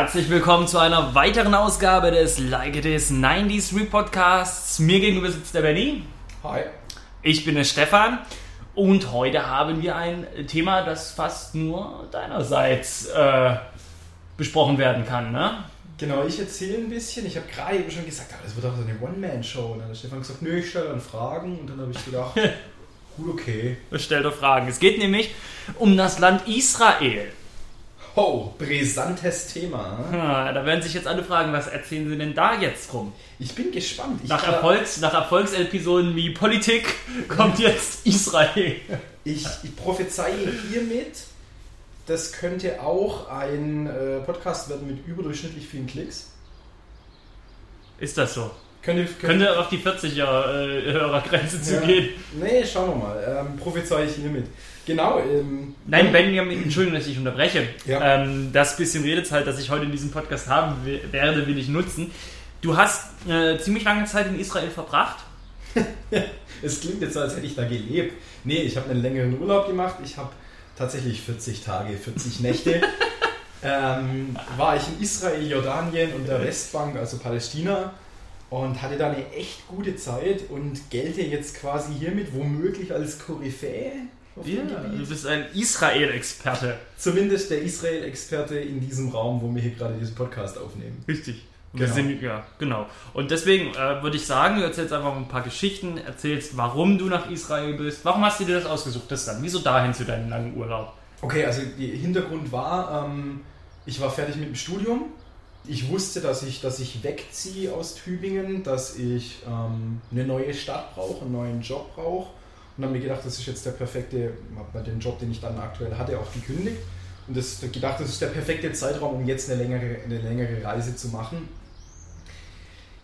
Herzlich willkommen zu einer weiteren Ausgabe des Like It Is 90s Repodcasts. Mir gegenüber sitzt der Benny. Hi. Ich bin der Stefan. Und heute haben wir ein Thema, das fast nur deinerseits äh, besprochen werden kann, ne? Genau, ich erzähle ein bisschen. Ich habe gerade eben schon gesagt, aber das wird doch so eine One-Man-Show. Und dann hat Stefan gesagt, nö, ich stelle dann Fragen. Und dann habe ich gedacht, gut, okay. Stellt doch Fragen. Es geht nämlich um das Land Israel. Oh, brisantes Thema. Ja, da werden sich jetzt alle fragen, was erzählen Sie denn da jetzt rum? Ich bin gespannt. Ich Nach, glaub- Erfolgs, nach Erfolgsepisoden wie Politik kommt jetzt Israel. Ich, ich prophezeie hiermit, das könnte auch ein äh, Podcast werden mit überdurchschnittlich vielen Klicks. Ist das so? Könnte, Könnte auf die 40er-Hörergrenze Ja. zugehen. Nee, schauen wir mal. Ähm, prophezeie ich hiermit. Genau. Ähm, Nein, Benjamin, Entschuldigung, dass ich unterbreche. Ja. Ähm, das bisschen Redezeit, das ich heute in diesem Podcast haben we- werde, will ich nutzen. Du hast äh, ziemlich lange Zeit in Israel verbracht. Es klingt jetzt so, als hätte ich da gelebt. Nee, ich habe einen längeren Urlaub gemacht. Ich habe tatsächlich 40 Tage, 40 Nächte. ähm, war ich in Israel, Jordanien und der Westbank, also Palästina. Und hatte da eine echt gute Zeit und gelte jetzt quasi hiermit womöglich als Koryphäe Ja, du bist ein Israel-Experte. Zumindest der Israel-Experte in diesem Raum, wo wir hier gerade diesen Podcast aufnehmen. Richtig. Genau. sind, ja, genau. Und deswegen äh, würde ich sagen, du erzählst einfach ein paar Geschichten, erzählst, warum du nach Israel bist. Warum hast du dir das ausgesucht, das dann? Wieso dahin zu deinem langen Urlaub? Okay, also der Hintergrund war, ähm, ich war fertig mit dem Studium. Ich wusste, dass ich, dass ich wegziehe aus Tübingen, dass ich ähm, eine neue Stadt brauche, einen neuen Job brauche. Und habe mir gedacht, das ist jetzt der perfekte, bei dem Job, den ich dann aktuell hatte, auch gekündigt. Und das gedacht, das ist der perfekte Zeitraum, um jetzt eine längere, eine längere Reise zu machen.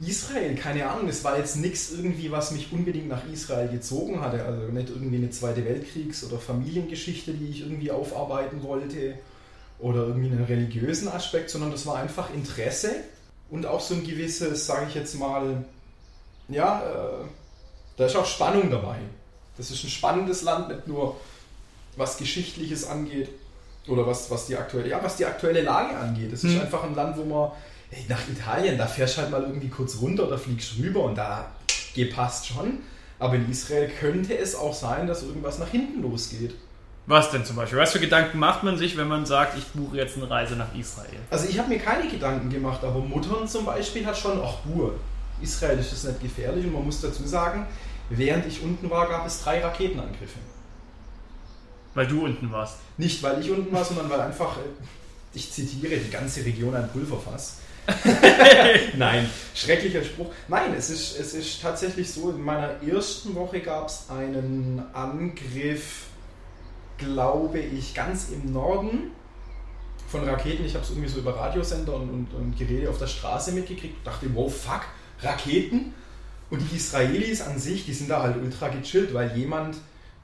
Israel, keine Ahnung, es war jetzt nichts irgendwie, was mich unbedingt nach Israel gezogen hatte. Also nicht irgendwie eine Zweite Weltkriegs- oder Familiengeschichte, die ich irgendwie aufarbeiten wollte oder irgendwie einen religiösen Aspekt, sondern das war einfach Interesse und auch so ein gewisses, sage ich jetzt mal, ja, äh, da ist auch Spannung dabei. Das ist ein spannendes Land, nicht nur was Geschichtliches angeht oder was, was, die, aktuelle, ja, was die aktuelle Lage angeht. Es ist Hm. einfach ein Land, wo man ey, nach Italien, da fährst du halt mal irgendwie kurz runter oder fliegst rüber und da geht passt schon. Aber in Israel könnte es auch sein, dass irgendwas nach hinten losgeht. Was denn zum Beispiel? Was für Gedanken macht man sich, wenn man sagt, ich buche jetzt eine Reise nach Israel? Also ich habe mir keine Gedanken gemacht, aber Muttern zum Beispiel hat schon, ach Buhr, Israel ist das nicht gefährlich und man muss dazu sagen, während ich unten war, gab es drei Raketenangriffe. Weil du unten warst. Nicht weil ich unten war, sondern weil einfach, äh, ich zitiere, die ganze Region ein Pulverfass. Nein, schrecklicher Spruch. Nein, es ist, es ist tatsächlich so, in meiner ersten Woche gab es einen Angriff, glaube ich, ganz im Norden von Raketen. Ich habe es irgendwie so über Radiosender und, und, und Geräte auf der Straße mitgekriegt. Dachte, wow, fuck, Raketen. Und die Israelis an sich, die sind da halt ultra gechillt, weil jemand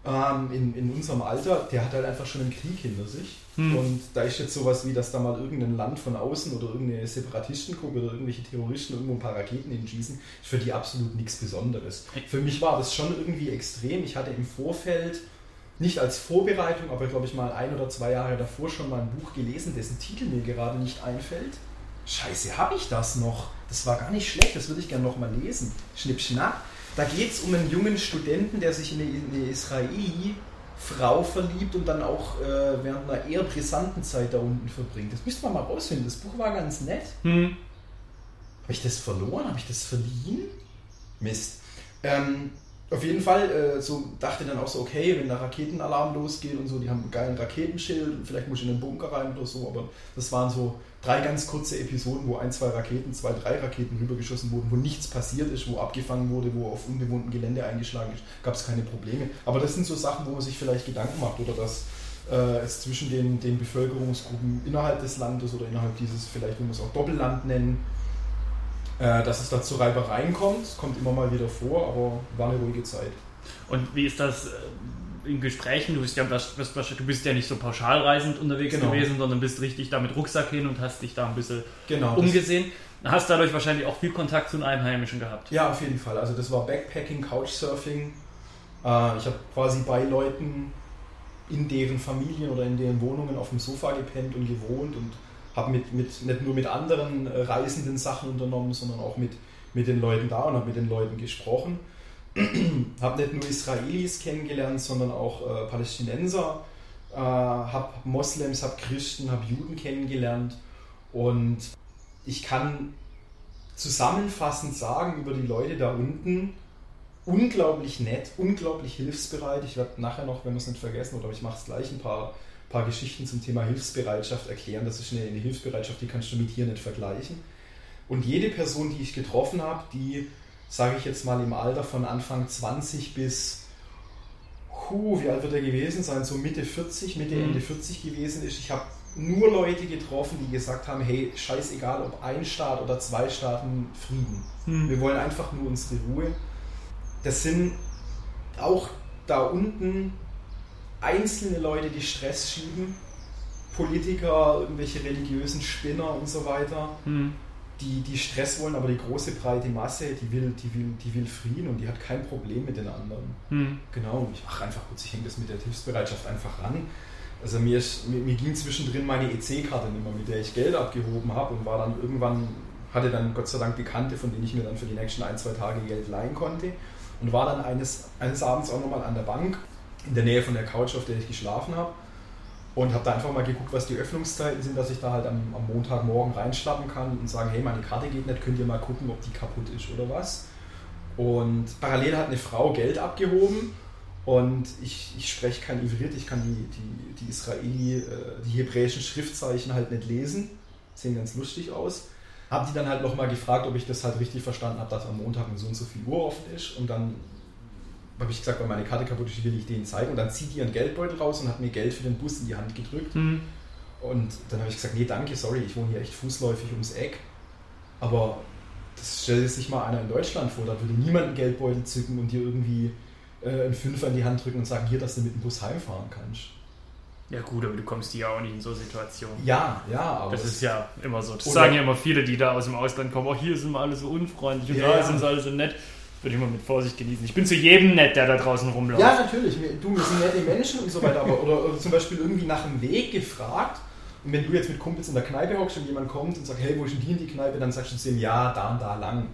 ähm, in, in unserem Alter, der hat halt einfach schon einen Krieg hinter sich. Hm. Und da ist jetzt sowas wie, dass da mal irgendein Land von außen oder irgendeine Separatistengruppe oder irgendwelche Terroristen irgendwo ein paar Raketen hinschießen, ist für die absolut nichts Besonderes. Für mich war das schon irgendwie extrem. Ich hatte im Vorfeld, nicht als Vorbereitung, aber glaube ich mal ein oder zwei Jahre davor schon mal ein Buch gelesen, dessen Titel mir gerade nicht einfällt. Scheiße, habe ich das noch? Das war gar nicht schlecht, das würde ich gerne noch mal lesen. Schnipp, schnapp. Da geht es um einen jungen Studenten, der sich in eine, in eine Israeli-Frau verliebt und dann auch äh, während einer eher brisanten Zeit da unten verbringt. Das müsste man mal rausfinden. Das Buch war ganz nett. Hm. Habe ich das verloren? Habe ich das verliehen? Mist. Ähm, auf jeden Fall, äh, so dachte dann auch so, okay, wenn der Raketenalarm losgeht und so, die haben einen geilen Raketenschild und vielleicht muss ich in den Bunker rein oder so, aber das waren so drei ganz kurze Episoden, wo ein, zwei Raketen, zwei, drei Raketen rübergeschossen wurden, wo nichts passiert ist, wo abgefangen wurde, wo auf unbewohntem Gelände eingeschlagen ist, gab es keine Probleme. Aber das sind so Sachen, wo man sich vielleicht Gedanken macht oder dass äh, es zwischen den, den Bevölkerungsgruppen innerhalb des Landes oder innerhalb dieses, vielleicht will man es auch Doppelland nennen, äh, dass es da zu Reibereien kommt, kommt immer mal wieder vor, aber war eine ruhige Zeit. Und wie ist das äh, in Gesprächen? Du bist ja, du bist ja nicht so pauschalreisend unterwegs Genau. gewesen, sondern bist richtig da mit Rucksack hin und hast dich da ein bisschen Genau. umgesehen. Hast dadurch wahrscheinlich auch viel Kontakt zu den Einheimischen gehabt. Ja, auf jeden Fall. Also das war Backpacking, Couchsurfing. Äh, ich habe quasi bei Leuten in deren Familien oder in deren Wohnungen auf dem Sofa gepennt und gewohnt und habe mit, mit, nicht nur mit anderen äh, Reisenden Sachen unternommen, sondern auch mit, mit den Leuten da und habe mit den Leuten gesprochen. habe nicht nur Israelis kennengelernt, sondern auch äh, Palästinenser, äh, habe Moslems, habe Christen, habe Juden kennengelernt und ich kann zusammenfassend sagen über die Leute da unten, unglaublich nett, unglaublich hilfsbereit. Ich werde nachher noch, wenn wir es nicht vergessen, oder ich mache es gleich, ein paar, paar Geschichten zum Thema Hilfsbereitschaft erklären. Das ist eine, eine Hilfsbereitschaft, die kannst du mit hier nicht vergleichen. Und jede Person, die ich getroffen habe, die, sage ich jetzt mal, im Alter von Anfang 20 bis, hu, wie alt wird er gewesen sein, so Mitte 40, Mitte, mhm. Ende 40 gewesen ist. Ich habe nur Leute getroffen, die gesagt haben, hey, scheißegal, ob ein Staat oder zwei Staaten Frieden. Mhm. Wir wollen einfach nur unsere Ruhe das sind auch da unten einzelne Leute, die Stress schieben, Politiker, irgendwelche religiösen Spinner und so weiter, hm. die, die Stress wollen, aber die große breite Masse, die will, die will, die will Frieden und die hat kein Problem mit den anderen. Hm. Genau, ich mache einfach kurz, ich hänge das mit der Hilfsbereitschaft einfach ran. Also mir, mir, mir ging zwischendrin meine EC-Karte nicht mehr, mit der ich Geld abgehoben habe und war dann irgendwann, hatte dann Gott sei Dank Bekannte, von denen ich mir dann für die nächsten ein, zwei Tage Geld leihen konnte und war dann eines, eines Abends auch nochmal an der Bank in der Nähe von der Couch, auf der ich geschlafen habe. Und habe da einfach mal geguckt, was die Öffnungszeiten sind, dass ich da halt am, am Montagmorgen reinschlappen kann und sagen, hey, meine Karte geht nicht, könnt ihr mal gucken, ob die kaputt ist oder was. Und parallel hat eine Frau Geld abgehoben und ich, ich spreche kein Ivrit, ich kann die, die, die Israeli, äh, die hebräischen Schriftzeichen halt nicht lesen. Sehen ganz lustig aus habe die dann halt nochmal gefragt, ob ich das halt richtig verstanden habe, dass am Montag um so und so viel Uhr offen ist. Und dann habe ich gesagt, weil meine Karte kaputt ist, will ich denen zeigen. Und dann zieht die ihren Geldbeutel raus und hat mir Geld für den Bus in die Hand gedrückt. Mhm. Und dann habe ich gesagt, nee, danke, sorry, ich wohne hier echt fußläufig ums Eck. Aber das stellt sich mal einer in Deutschland vor, da würde niemand einen Geldbeutel zücken und dir irgendwie äh, einen Fünfer in die Hand drücken und sagen, hier, dass du mit dem Bus heimfahren kannst. Ja gut, aber du kommst ja auch nicht in so Situationen. Ja, ja, aber... Das ist ja immer so. Das sagen ja immer viele, die da aus dem Ausland kommen. Auch hier sind wir alle so unfreundlich und ja, da sind sie alle so nett. Würde ich mal mit Vorsicht genießen. Ich bin zu jedem nett, der da draußen rumläuft. Ja, natürlich. Du, wir sind nette Menschen und so weiter. Aber, oder, oder zum Beispiel irgendwie nach dem Weg gefragt. Und wenn du jetzt mit Kumpels in der Kneipe hockst und jemand kommt und sagt, hey, wo ist denn die in die Kneipe? Dann sagst du zu ihm, ja, da und da lang.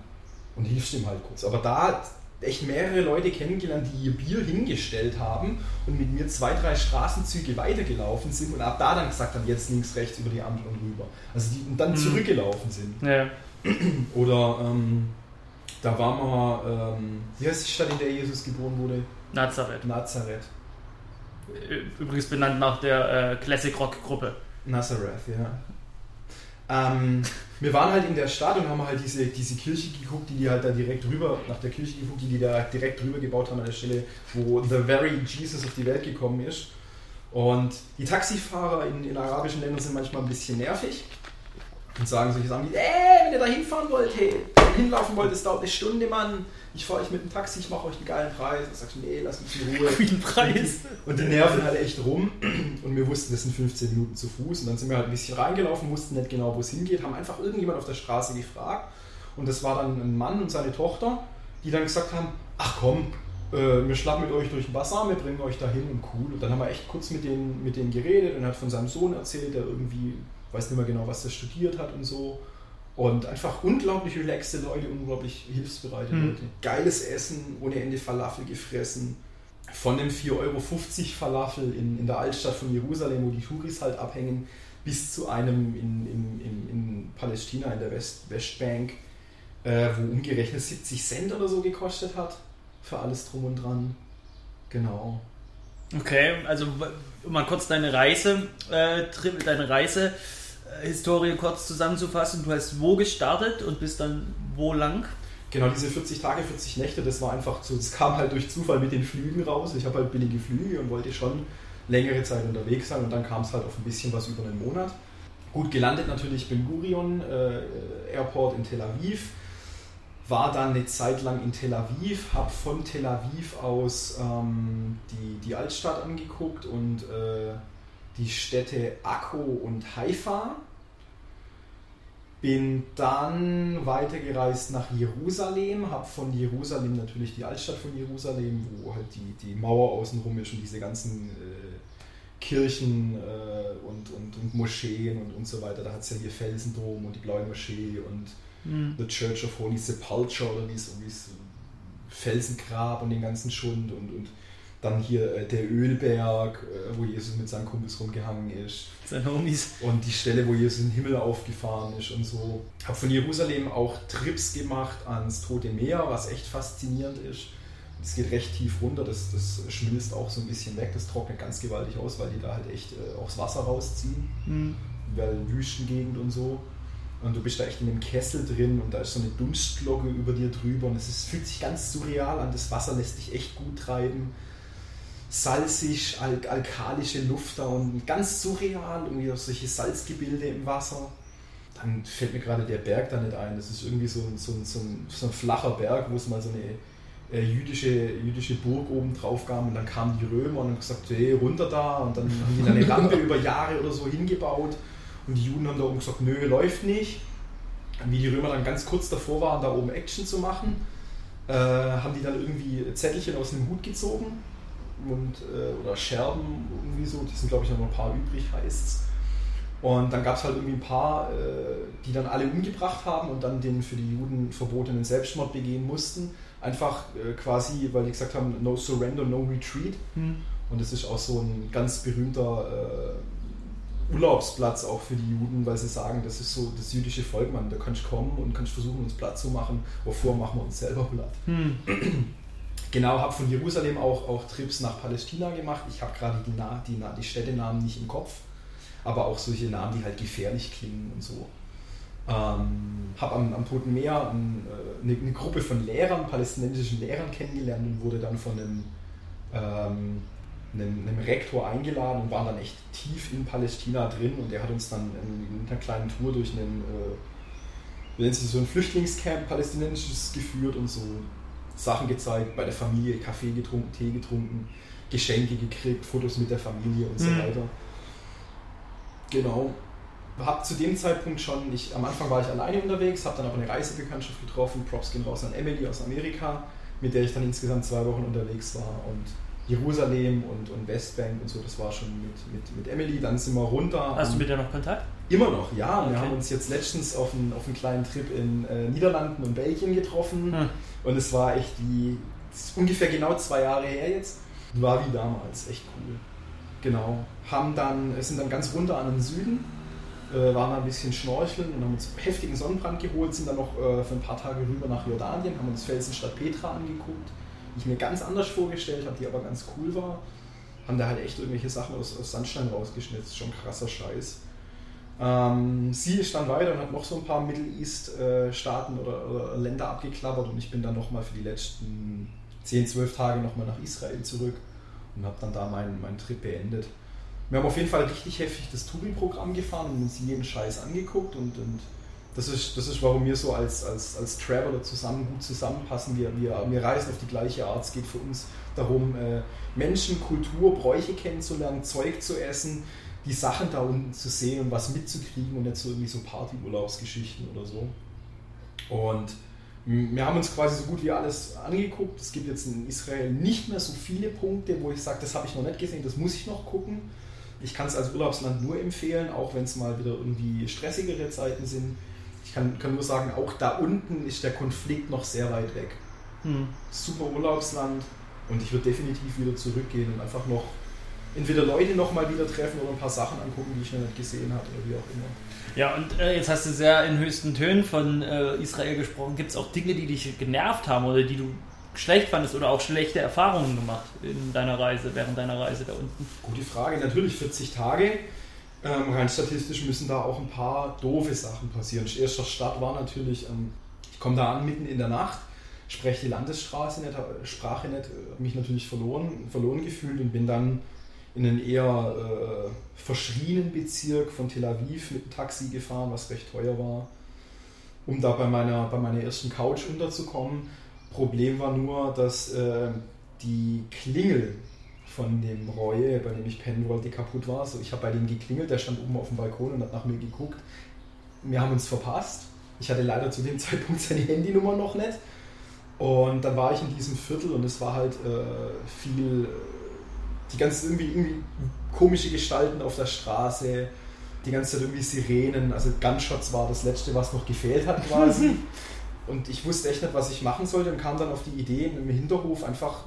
Und hilfst ihm halt kurz. Aber da echt mehrere Leute kennengelernt, die ihr Bier hingestellt haben und mit mir zwei, drei Straßenzüge weitergelaufen sind und ab da dann gesagt haben, jetzt links, rechts über die Ampel und rüber. Also die und dann mhm. zurückgelaufen sind. Ja. Oder ähm, da waren wir, ähm, wie heißt die Stadt, in der Jesus geboren wurde? Nazareth. Nazareth. Übrigens benannt nach der äh, Classic Rock Gruppe. Nazareth, ja. Ähm, wir waren halt in der Stadt und haben halt diese, diese Kirche geguckt, die die halt da direkt rüber, nach der Kirche geguckt, die die da direkt rüber gebaut haben an der Stelle, wo The Very Jesus auf die Welt gekommen ist. Und die Taxifahrer in, in arabischen Ländern sind manchmal ein bisschen nervig und sagen solche Sachen wie, ey, wenn ihr da hinfahren wollt, hey, hinlaufen wollt, es dauert eine Stunde, Mann ich fahre euch mit dem Taxi, ich mache euch einen geilen Preis. Dann sagst du, nee, lass mich in Ruhe. Guten Preis. Und die nerven halt echt rum. Und wir wussten, das sind 15 Minuten zu Fuß. Und dann sind wir halt ein bisschen reingelaufen, wussten nicht genau, wo es hingeht, haben einfach irgendjemand auf der Straße gefragt. Und das war dann ein Mann und seine Tochter, die dann gesagt haben, ach komm, äh, wir schlappen mit euch durch den Basar, wir bringen euch dahin und cool. Und dann haben wir echt kurz mit denen, mit denen geredet und hat von seinem Sohn erzählt, der irgendwie, weiß nicht mehr genau, was der studiert hat und so. Und einfach unglaublich relaxte Leute, unglaublich hilfsbereite mhm. Leute. Geiles Essen, ohne Ende Falafel gefressen. Von dem 4,50 Euro Falafel in, in der Altstadt von Jerusalem, wo die Touris halt abhängen, bis zu einem in, in, in, in Palästina, in der West, Westbank, äh, wo umgerechnet 70 Cent oder so gekostet hat. Für alles drum und dran. Genau. Okay, also um mal kurz deine Reise, äh, deine Reise Historie kurz zusammenzufassen, du hast wo gestartet und bist dann wo lang? Genau, diese 40 Tage, 40 Nächte, das war einfach so, das kam halt durch Zufall mit den Flügen raus. Ich habe halt billige Flüge und wollte schon längere Zeit unterwegs sein und dann kam es halt auf ein bisschen was über einen Monat. Gut gelandet natürlich Ben Gurion äh, Airport in Tel Aviv, war dann eine Zeit lang in Tel Aviv, habe von Tel Aviv aus ähm, die, die Altstadt angeguckt und äh, die Städte Akko und Haifa. Bin dann weitergereist nach Jerusalem, habe von Jerusalem natürlich die Altstadt von Jerusalem, wo halt die, die Mauer außenrum ist und diese ganzen, äh, Kirchen äh, und, und, und Moscheen und, und so weiter. Da hat es ja hier Felsendom und die Blaue Moschee und mhm. The Church of Holy Sepulchre oder wie es Felsengrab und den ganzen Schund und, und dann hier äh, der Ölberg, äh, wo Jesus mit seinen Kumpels rumgehangen ist. Seine Homies. Und die Stelle, wo Jesus in den Himmel aufgefahren ist und so. Habe von Jerusalem auch Trips gemacht ans Tote Meer, was echt faszinierend ist. Es geht recht tief runter, das, das schmilzt auch so ein bisschen weg, das trocknet ganz gewaltig aus, weil die da halt echt äh, auch das Wasser rausziehen. Mhm. Weil Wüstengegend und so. Und du bist da echt in einem Kessel drin und da ist so eine Dunstglocke über dir drüber und es ist, fühlt sich ganz surreal an. Das Wasser lässt dich echt gut treiben salzig, al alkalische Luft da und ganz surreal, irgendwie solche Salzgebilde im Wasser. Dann fällt mir gerade der Berg da nicht ein. Das ist irgendwie so, so, so, ein, so ein flacher Berg, wo es mal so eine äh, jüdische, jüdische Burg oben drauf gab und dann kamen die Römer und haben gesagt, hey, runter da und dann haben die da eine Rampe über Jahre oder so hingebaut und die Juden haben da oben gesagt, nö, läuft nicht. Und wie die Römer dann ganz kurz davor waren, da oben Action zu machen, äh, haben die dann irgendwie Zettelchen aus dem Hut gezogen und, äh, oder Scherben irgendwie so, die sind glaube ich noch ein paar übrig, heißt es. Und dann gab es halt irgendwie ein paar, äh, die dann alle umgebracht haben und dann den für die Juden verbotenen Selbstmord begehen mussten. Einfach äh, quasi, weil die gesagt haben, no surrender, no retreat. Hm. Und das ist auch so ein ganz berühmter äh, Urlaubsplatz auch für die Juden, weil sie sagen, das ist so das jüdische Volk, man, da kannst du kommen und kannst versuchen, uns Platz zu machen, wovor machen wir uns selber platt. Hm. Genau, habe von Jerusalem auch, auch Trips nach Palästina gemacht. Ich habe gerade die, die, die Städtenamen nicht im Kopf, aber auch solche Namen, die halt gefährlich klingen und so. Ähm, habe am, am, Toten Meer ein, äh, eine, eine, Gruppe von Lehrern, palästinensischen Lehrern kennengelernt und wurde dann von einem, ähm, einem, einem, Rektor eingeladen und waren dann echt tief in Palästina drin und der hat uns dann in, in einer kleinen Tour durch einen, äh, so ein Flüchtlingscamp palästinensisches geführt und so Sachen gezeigt, bei der Familie Kaffee getrunken, Tee getrunken, Geschenke gekriegt, Fotos mit der Familie und so mhm. weiter. Genau. Hab zu dem Zeitpunkt schon, ich, am Anfang war ich alleine unterwegs, habe dann aber eine Reisebekanntschaft getroffen, Props gehen raus an Emily aus Amerika, mit der ich dann insgesamt zwei Wochen unterwegs war und Jerusalem und, und Westbank und so, das war schon mit, mit, mit Emily. Dann sind wir runter. Hast du mit der noch Kontakt? Immer noch, ja. Okay. Wir haben uns jetzt letztens auf einen, auf einen kleinen Trip in äh, Niederlanden und Belgien getroffen. Hm. Und es war echt wie ungefähr genau zwei Jahre her jetzt. War wie damals, echt cool. Genau. Haben dann, sind dann ganz runter an den Süden, äh, waren ein bisschen schnorcheln und haben uns heftigen Sonnenbrand geholt, sind dann noch äh, für ein paar Tage rüber nach Jordanien, haben uns Felsenstadt Petra angeguckt die ich mir ganz anders vorgestellt habe, die aber ganz cool war. Haben da halt echt irgendwelche Sachen aus, aus Sandstein rausgeschnitzt, schon krasser Scheiß. Ähm, sie ist dann weiter und hat noch so ein paar Middle East-Staaten äh, oder, oder, Länder abgeklappert und ich bin dann nochmal für die letzten 10, 12 Tage nochmal nach Israel zurück und habe dann da meinen, meinen Trip beendet. Wir haben auf jeden Fall richtig heftig das Touri-Programm gefahren und uns jeden Scheiß angeguckt und, und das ist, das ist, warum wir so als, als, als Traveler zusammen gut zusammenpassen. Wir, wir, wir reisen auf die gleiche Art. Es geht für uns darum, äh, Menschen, Kultur, Bräuche kennenzulernen, Zeug zu essen, die Sachen da unten zu sehen und was mitzukriegen und nicht so irgendwie so Partyurlaubsgeschichten oder so. Und wir haben uns quasi so gut wie alles angeguckt. Es gibt jetzt in Israel nicht mehr so viele Punkte, wo ich sage, das habe ich noch nicht gesehen, das muss ich noch gucken. Ich kann es als Urlaubsland nur empfehlen, auch wenn es mal wieder irgendwie stressigere Zeiten sind ich kann, kann nur sagen, auch da unten ist der Konflikt noch sehr weit weg. Hm. Super Urlaubsland und ich würde definitiv wieder zurückgehen und einfach noch entweder Leute noch mal wieder treffen oder ein paar Sachen angucken, die ich noch nicht gesehen habe oder wie auch immer. Ja, und äh, jetzt hast du sehr in höchsten Tönen von äh, Israel gesprochen. Gibt es auch Dinge, die dich genervt haben oder die du schlecht fandest oder auch schlechte Erfahrungen gemacht in deiner Reise, während deiner Reise da unten? Gute Frage. Natürlich 40 Tage. Ähm, rein statistisch müssen da auch ein paar doofe Sachen passieren. Erster Start war natürlich, ähm, ich komme da an mitten in der Nacht, spreche die Landesstraße nicht, äh, Sprache nicht, äh, habe mich natürlich verloren, verloren gefühlt und bin dann in einen eher äh, verschrienen Bezirk von Tel Aviv mit dem Taxi gefahren, was recht teuer war, um da bei meiner, bei meiner ersten Couch unterzukommen. Problem war nur, dass äh, die Klingel von dem Roy, bei dem ich pennen wollte, kaputt war. So, ich habe bei dem geklingelt, der stand oben auf dem Balkon und hat nach mir geguckt. Wir haben uns verpasst. Ich hatte leider zu dem Zeitpunkt seine Handynummer noch nicht. Und dann war ich in diesem Viertel und es war halt äh, viel, die ganze irgendwie, irgendwie komische Gestalten auf der Straße, die ganze Zeit irgendwie Sirenen, also Gunshots war das letzte, was noch gefehlt hat quasi. und ich wusste echt nicht, was ich machen sollte und kam dann auf die Idee, im Hinterhof einfach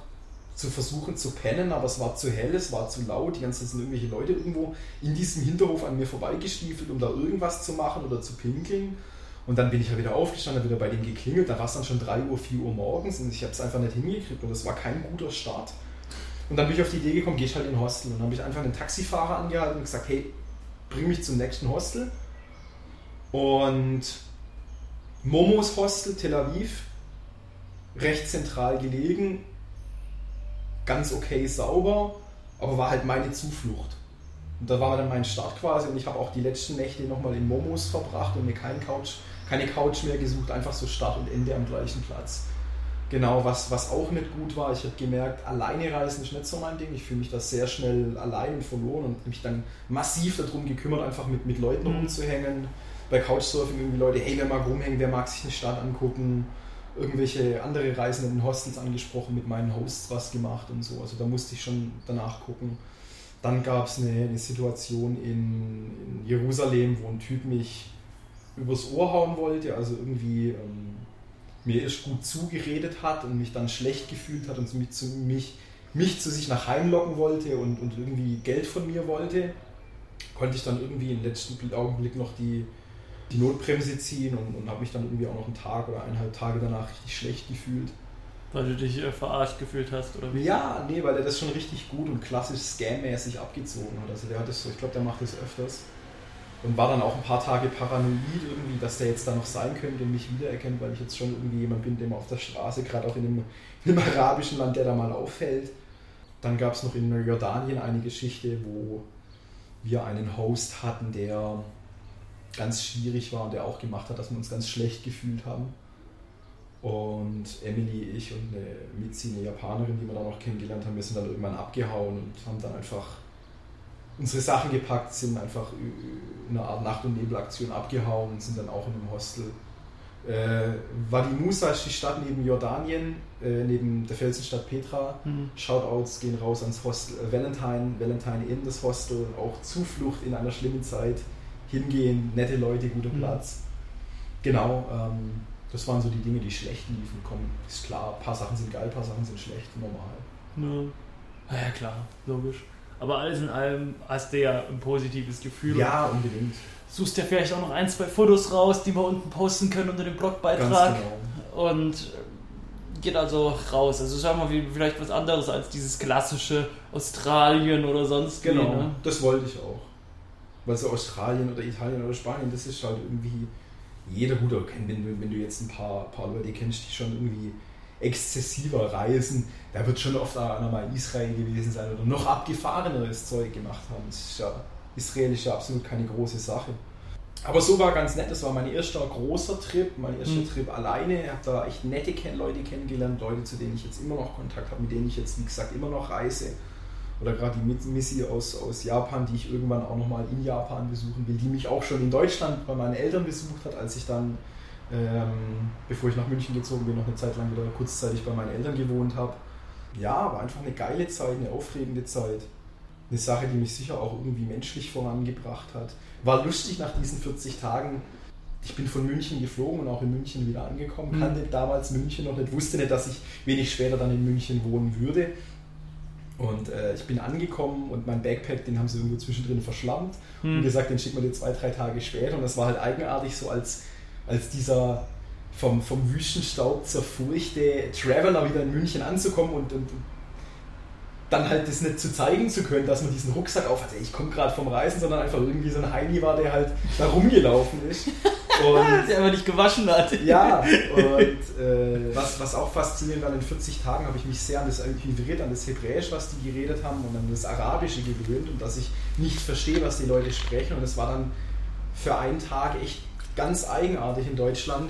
zu versuchen zu pennen, aber es war zu hell, es war zu laut, die ganze Zeit sind irgendwelche Leute irgendwo in diesem Hinterhof an mir vorbeigestiefelt, um da irgendwas zu machen oder zu pinkeln. Und dann bin ich ja wieder aufgestanden, wieder bei dem geklingelt, da war es dann schon 3 Uhr, 4 Uhr morgens und ich habe es einfach nicht hingekriegt und das war kein guter Start. Und dann bin ich auf die Idee gekommen, gehe ich halt in ein Hostel. Und dann habe ich einfach einen Taxifahrer angehalten und gesagt, hey, bring mich zum nächsten Hostel. Und Momos Hostel, Tel Aviv, recht zentral gelegen, ganz okay sauber, aber war halt meine Zuflucht. Und da war dann mein Start quasi und ich habe auch die letzten Nächte nochmal in Momos verbracht und mir kein Couch, keine Couch mehr gesucht, einfach so Start und Ende am gleichen Platz. Genau, was, was auch nicht gut war, ich habe gemerkt, alleine reisen ist nicht so mein Ding. Ich fühle mich da sehr schnell allein und verloren und mich dann massiv darum gekümmert, einfach mit, mit Leuten mhm. rumzuhängen. Bei Couchsurfing irgendwie Leute, hey, wer mag rumhängen, wer mag sich eine Stadt angucken irgendwelche andere Reisenden in Hostels angesprochen, mit meinen Hosts was gemacht und so. Also da musste ich schon danach gucken. Dann gab es eine, eine, Situation in, in, Jerusalem, wo ein Typ mich übers Ohr hauen wollte, also irgendwie ähm, mir erst gut zugeredet hat und mich dann schlecht gefühlt hat und mich zu, mich, mich zu sich nach Heim locken wollte und, und irgendwie Geld von mir wollte. Konnte ich dann irgendwie im letzten Augenblick noch die, die Notbremse ziehen und, und habe mich dann irgendwie auch noch einen Tag oder eineinhalb Tage danach richtig schlecht gefühlt. Weil du dich äh, verarscht gefühlt hast, oder wie? Ja, nee, weil er das schon richtig gut und klassisch scam-mäßig abgezogen hat. Also der hat das so, ich glaube, der macht das öfters. Und war dann auch ein paar Tage paranoid irgendwie, dass der jetzt da noch sein könnte und mich wiedererkennt, weil ich jetzt schon irgendwie jemand bin, der mal auf der Straße, gerade auch in einem, in einem arabischen Land, der da mal auffällt. Dann gab es noch in Jordanien eine Geschichte, wo wir einen Host hatten, der ganz schwierig war und der auch gemacht hat, dass wir uns ganz schlecht gefühlt haben. Und Emily, ich und eine Mitzi, eine Japanerin, die wir da noch kennengelernt haben, wir sind dann irgendwann abgehauen und haben dann einfach unsere Sachen gepackt, sind einfach in einer Art Nacht- und Nebelaktion abgehauen und sind dann auch in einem Hostel. Äh, Wadi Musa ist die Stadt neben Jordanien, äh, neben der Felsenstadt Petra. Mhm. Shoutouts gehen raus ans Hostel äh, Valentine, Valentine in das Hostel, auch Zuflucht in einer schlimmen Zeit hingehen, nette Leute, guter mhm. Platz. Genau, ähm, das waren so die Dinge, die schlecht liefen. Komm, ist klar, ein paar Sachen sind geil, ein paar Sachen sind schlecht, normal. Ja, ja klar, logisch. Aber alles in allem hast du ja ein positives Gefühl. Ja, unbedingt. Suchst ja vielleicht auch noch ein, zwei Fotos raus, die wir unten posten können unter dem Blogbeitrag. Genau. Und geht also raus. Also sagen wir vielleicht was anderes als dieses klassische Australien oder sonst Genau, wie, ne? das wollte ich auch. Weil so Australien oder Italien oder Spanien, das ist halt irgendwie jeder gut kennt, wenn du, wenn du jetzt ein paar, paar Leute kennst, die schon irgendwie exzessiver reisen, da wird schon oft einer mal in Israel gewesen sein oder noch abgefahreneres Zeug gemacht haben. Das ist ja, Israel ist ja absolut keine große Sache. Aber so war ganz nett, das war mein erster großer Trip, mein erster mhm. Trip alleine. Ich habe da echt nette Leute kennengelernt, Leute, zu denen ich jetzt immer noch Kontakt habe, mit denen ich jetzt, wie gesagt, immer noch reise oder gerade die Missy aus, aus Japan, die ich irgendwann auch nochmal in Japan besuchen will, die mich auch schon in Deutschland bei meinen Eltern besucht hat, als ich dann, ähm, bevor ich nach München gezogen bin, noch eine Zeit lang wieder kurzzeitig bei meinen Eltern gewohnt habe. Ja, war einfach eine geile Zeit, eine aufregende Zeit. Eine Sache, die mich sicher auch irgendwie menschlich vorangebracht hat. War lustig nach diesen 40 Tagen. Ich bin von München geflogen und auch in München wieder angekommen, mhm. kannte damals München noch nicht, wusste nicht, dass ich wenig später dann in München wohnen würde und äh, ich bin angekommen und mein Backpack, den haben sie irgendwo zwischendrin verschlammt hm. und gesagt, den schicken wir dir zwei, drei Tage später. Und das war halt eigenartig, so als, als dieser vom, vom Wüstenstaub zerfurchte Traveler wieder in München anzukommen und, und dann halt das nicht zu zeigen zu können, dass man diesen Rucksack auf hat. Ich komme gerade vom Reisen, sondern einfach irgendwie so ein Heini war, der halt da rumgelaufen ist. Und der aber nicht gewaschen hat. Ja, und äh, was, was auch faszinierend war, in 40 Tagen habe ich mich sehr an das Hybrid, an das Hebräisch, was die geredet haben, und an das Arabische gewöhnt und dass ich nicht verstehe, was die Leute sprechen. Und es war dann für einen Tag echt ganz eigenartig in Deutschland.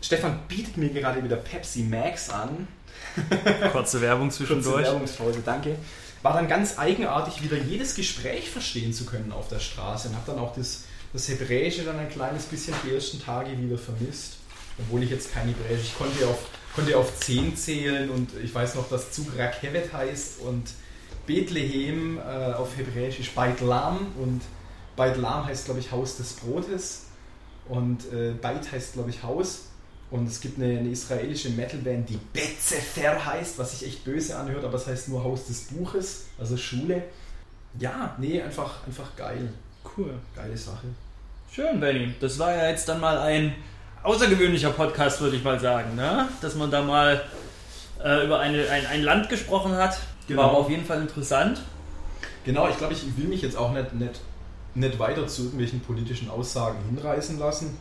Stefan bietet mir gerade wieder Pepsi Max an. Kurze Werbung zwischendurch. Kurze Werbungspause, danke. War dann ganz eigenartig, wieder jedes Gespräch verstehen zu können auf der Straße und habe dann auch das, das Hebräische dann ein kleines bisschen die ersten Tage wieder vermisst. Obwohl ich jetzt kein Hebräisch, ich konnte auf, konnte auf 10 zählen und ich weiß noch, dass Zug Rakevet heißt und Bethlehem äh, auf Hebräisch ist Beit Lam und Beit Lam heißt, glaube ich, Haus des Brotes und äh, Beit heißt, glaube ich, Haus. Und es gibt eine, eine israelische Metalband, die Betzefer heißt, was sich echt böse anhört, aber es heißt nur Haus des Buches, also Schule. Ja, nee, einfach, einfach geil. Cool. Geile Sache. Schön, Benny. Das war ja jetzt dann mal ein außergewöhnlicher Podcast, würde ich mal sagen, ne? dass man da mal äh, über eine, ein, ein Land gesprochen hat. Genau. War aber auf jeden Fall interessant. Genau, ich glaube, ich will mich jetzt auch nicht, nicht, nicht weiter zu irgendwelchen politischen Aussagen hinreißen lassen.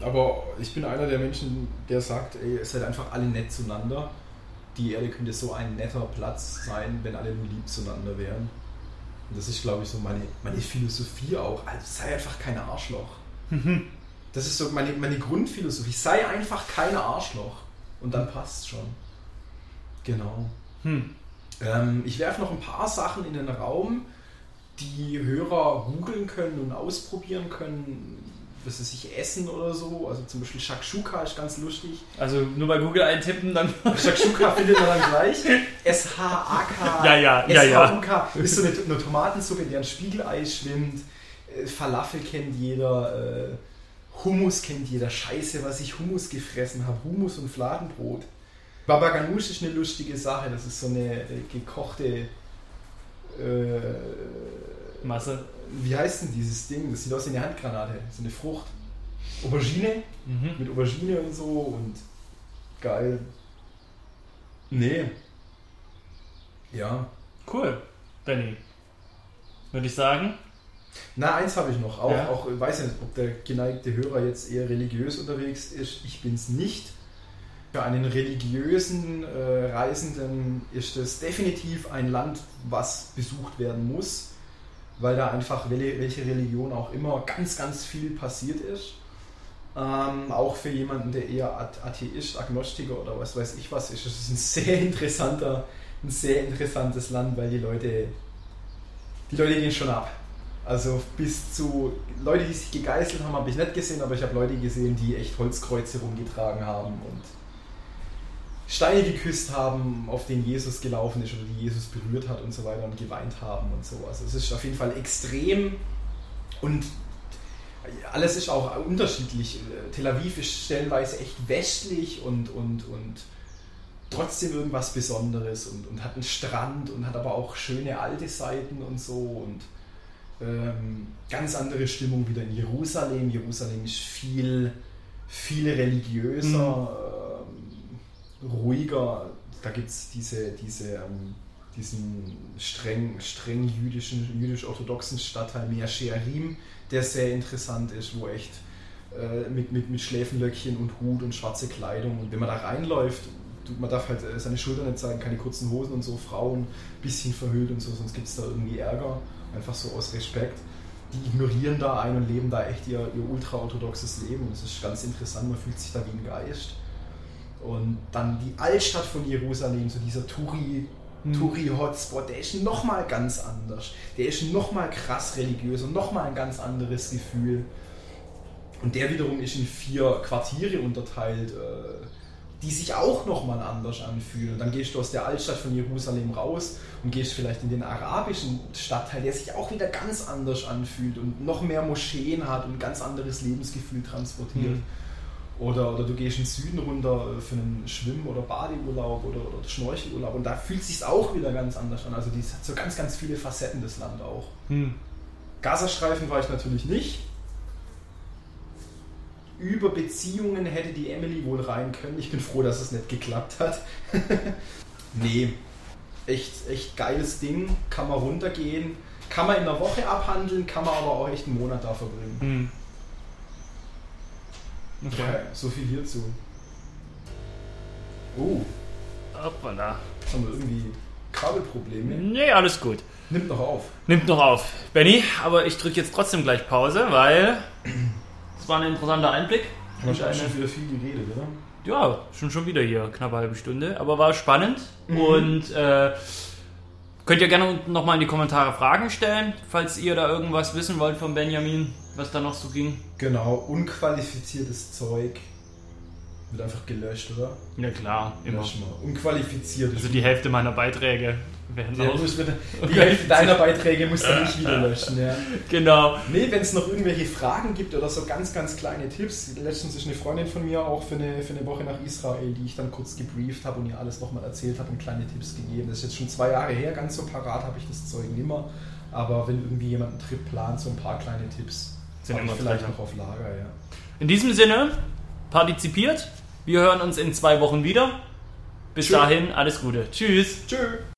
Aber ich bin einer der Menschen, der sagt, ey, ihr seid einfach alle nett zueinander. Die Erde könnte so ein netter Platz sein, wenn alle nur lieb zueinander wären. Und das ist, glaube ich, so meine, meine Philosophie auch. Also sei einfach kein Arschloch. Mhm. Das ist so meine, meine Grundphilosophie. Sei einfach kein Arschloch. Und dann passt schon. Genau. Hm. Ähm, ich werfe noch ein paar Sachen in den Raum, die Hörer googeln können und ausprobieren können, was sie sich essen oder so. Also zum Beispiel Shakshuka ist ganz lustig. Also nur bei Google eintippen, dann. Shakshuka findet man dann gleich. S-H-A-K. Ja, ja, ja, ja. ist so eine, eine Tomatensuppe, die an Spiegelei schwimmt. Äh, Falafel kennt jeder. Äh, Hummus kennt jeder. Scheiße, was ich Hummus gefressen habe. Hummus und Fladenbrot. Baba Ganoush ist eine lustige Sache. Das ist so eine äh, gekochte äh, Masse. Wie heißt denn dieses Ding? Das sieht aus wie eine Handgranate. So eine Frucht. Aubergine. Mhm. Mit Aubergine und so und geil. Nee. Ja. Cool, Benny. Würde ich sagen. Na, eins habe ich noch. Auch, ja. auch, ich weiß nicht, ob der geneigte Hörer jetzt eher religiös unterwegs ist. Ich bin es nicht. Für einen religiösen äh, Reisenden ist es definitiv ein Land, was besucht werden muss, weil da einfach, welche Religion auch immer, ganz, ganz viel passiert ist. Ähm, auch für jemanden, der eher Atheist, Agnostiker oder was weiß ich was ist, ist es ein sehr interessanter, ein sehr interessantes Land, weil die Leute, die Leute gehen schon ab. Also bis zu Leute, die sich gegeißelt haben, habe ich nicht gesehen, aber ich habe Leute gesehen, die echt Holzkreuze rumgetragen haben und Steine geküsst haben, auf denen Jesus gelaufen ist oder die Jesus berührt hat und so weiter und geweint haben und so. Also es ist auf jeden Fall extrem und alles ist auch unterschiedlich. Tel Aviv ist stellenweise echt westlich und, und, und trotzdem irgendwas Besonderes und, und hat einen Strand und hat aber auch schöne alte Seiten und so und ähm, ganz andere Stimmung wieder in Jerusalem. Jerusalem ist viel, viel religiöser. Mhm ruhiger. Da gibt es diese, diese, ähm, diesen streng, streng jüdischen, jüdisch-orthodoxen Stadtteil Mea Shearim, der sehr interessant ist, wo echt äh, mit, mit, mit Schläfenlöckchen und Hut und schwarze Kleidung und wenn man da reinläuft, man darf halt äh, seine Schultern nicht zeigen, keine kurzen Hosen und so, Frauen ein bisschen verhüllt und so, sonst gibt es da irgendwie Ärger, einfach so aus Respekt. Die ignorieren da ein und leben da echt ihr, ihr ultra-orthodoxes Leben. Das ist ganz interessant, man fühlt sich da wie ein Geist. Und dann die Altstadt von Jerusalem, so dieser Touri, mhm. Touri-Hotspot, der ist nochmal ganz anders. Der ist nochmal krass religiös und nochmal ein ganz anderes Gefühl. Und der wiederum ist in vier Quartiere unterteilt, äh, die sich auch nochmal anders anfühlen. Und dann gehst du aus der Altstadt von Jerusalem raus und gehst vielleicht in den arabischen Stadtteil, der sich auch wieder ganz anders anfühlt und noch mehr Moscheen hat und ein ganz anderes Lebensgefühl transportiert. Mhm. Oder, oder du gehst in den Süden runter für einen Schwimm- oder Badeurlaub oder, oder Schnorchelurlaub und da fühlt es sich auch wieder ganz anders an. Also die hat so ganz, ganz viele Facetten, das Land auch. Hm. Gazastreifen war ich natürlich nicht. Über Beziehungen hätte die Emily wohl rein können. Ich bin froh, dass es nicht geklappt hat. nee, echt, echt geiles Ding. Kann man runtergehen. Kann man in einer Woche abhandeln, kann man aber auch echt einen Monat da verbringen. Hm. Okay. okay. So viel hierzu. Oh. Hoppala. Jetzt haben wir irgendwie Kabelprobleme. Nee, alles gut. Nimmt noch auf. Nimmt noch auf. Benny, aber ich drücke jetzt trotzdem gleich Pause, weil es war ein interessanter Einblick. Eine... schon wieder viel geredet, oder? Ja, schon schon wieder hier, knapp eine halbe Stunde. Aber war spannend. Mhm. Und äh, könnt ihr gerne nochmal in die Kommentare Fragen stellen, falls ihr da irgendwas wissen wollt von Benjamin was da noch so ging. Genau, unqualifiziertes Zeug. Wird einfach gelöscht, oder? Ja klar, immer. Unqualifiziert. Also die Hälfte meiner Beiträge werden Ja, auch. wieder, die Hälfte deiner Beiträge musst du nicht wieder löschen, ja. Genau. Nee, wenn es noch irgendwelche Fragen gibt oder so ganz, ganz kleine Tipps. Letztens ist eine Freundin von mir auch für eine, für eine Woche nach Israel, die ich dann kurz gebrieft habe und ihr alles nochmal erzählt habe und kleine Tipps gegeben. Das ist jetzt schon zwei Jahre her, ganz so parat habe ich das Zeug nimmer. Aber wenn irgendwie jemand einen Trip plant, so ein paar kleine Tipps Sind immer vielleicht noch auf Lager, ja. In diesem Sinne, partizipiert. Wir hören uns in zwei Wochen wieder. Bis Tschüss. dahin, alles Gute. Tschüss. Tschüss.